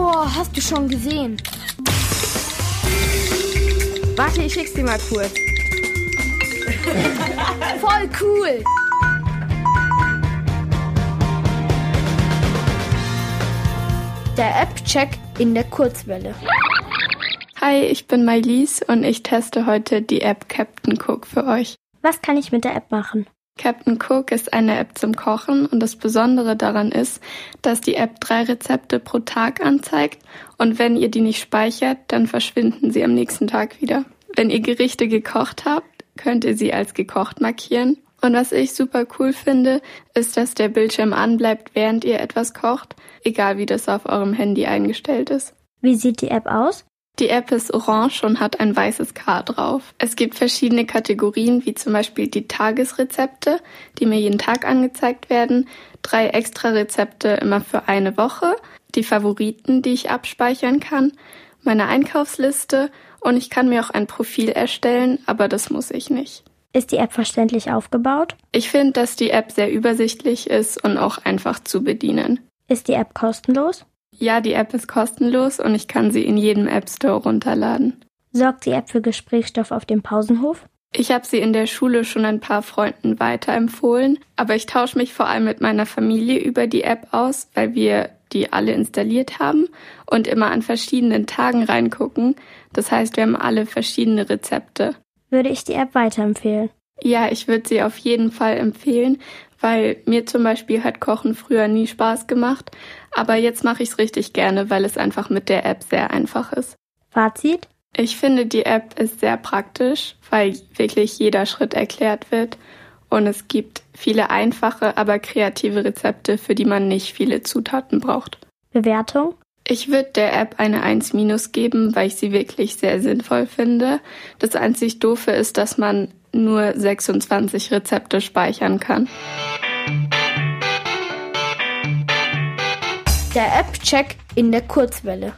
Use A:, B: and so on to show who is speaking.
A: Oh, hast du schon gesehen?
B: Warte, ich schick's dir mal kurz.
A: Voll cool! Der App-Check in der Kurzwelle.
C: Hi, ich bin Mailise und ich teste heute die App Captain Cook für euch.
D: Was kann ich mit der App machen?
C: Captain Cook ist eine App zum Kochen und das Besondere daran ist, dass die App drei Rezepte pro Tag anzeigt und wenn ihr die nicht speichert, dann verschwinden sie am nächsten Tag wieder. Wenn ihr Gerichte gekocht habt, könnt ihr sie als gekocht markieren. Und was ich super cool finde, ist, dass der Bildschirm anbleibt, während ihr etwas kocht, egal wie das auf eurem Handy eingestellt ist.
D: Wie sieht die App aus?
C: Die App ist orange und hat ein weißes K drauf. Es gibt verschiedene Kategorien, wie zum Beispiel die Tagesrezepte, die mir jeden Tag angezeigt werden, drei extra Rezepte immer für eine Woche, die Favoriten, die ich abspeichern kann, meine Einkaufsliste und ich kann mir auch ein Profil erstellen, aber das muss ich nicht.
D: Ist die App verständlich aufgebaut?
C: Ich finde, dass die App sehr übersichtlich ist und auch einfach zu bedienen.
D: Ist die App kostenlos?
C: Ja, die App ist kostenlos und ich kann sie in jedem App Store runterladen.
D: Sorgt die App für Gesprächsstoff auf dem Pausenhof?
C: Ich habe sie in der Schule schon ein paar Freunden weiterempfohlen, aber ich tausche mich vor allem mit meiner Familie über die App aus, weil wir die alle installiert haben und immer an verschiedenen Tagen reingucken. Das heißt, wir haben alle verschiedene Rezepte.
D: Würde ich die App weiterempfehlen?
C: Ja, ich würde sie auf jeden Fall empfehlen, weil mir zum Beispiel hat Kochen früher nie Spaß gemacht, aber jetzt mache ich es richtig gerne, weil es einfach mit der App sehr einfach ist.
D: Fazit?
C: Ich finde, die App ist sehr praktisch, weil wirklich jeder Schritt erklärt wird und es gibt viele einfache, aber kreative Rezepte, für die man nicht viele Zutaten braucht.
D: Bewertung?
C: Ich würde der App eine 1 minus geben, weil ich sie wirklich sehr sinnvoll finde. Das einzig Doofe ist, dass man nur 26 Rezepte speichern kann.
A: Der App-Check in der Kurzwelle.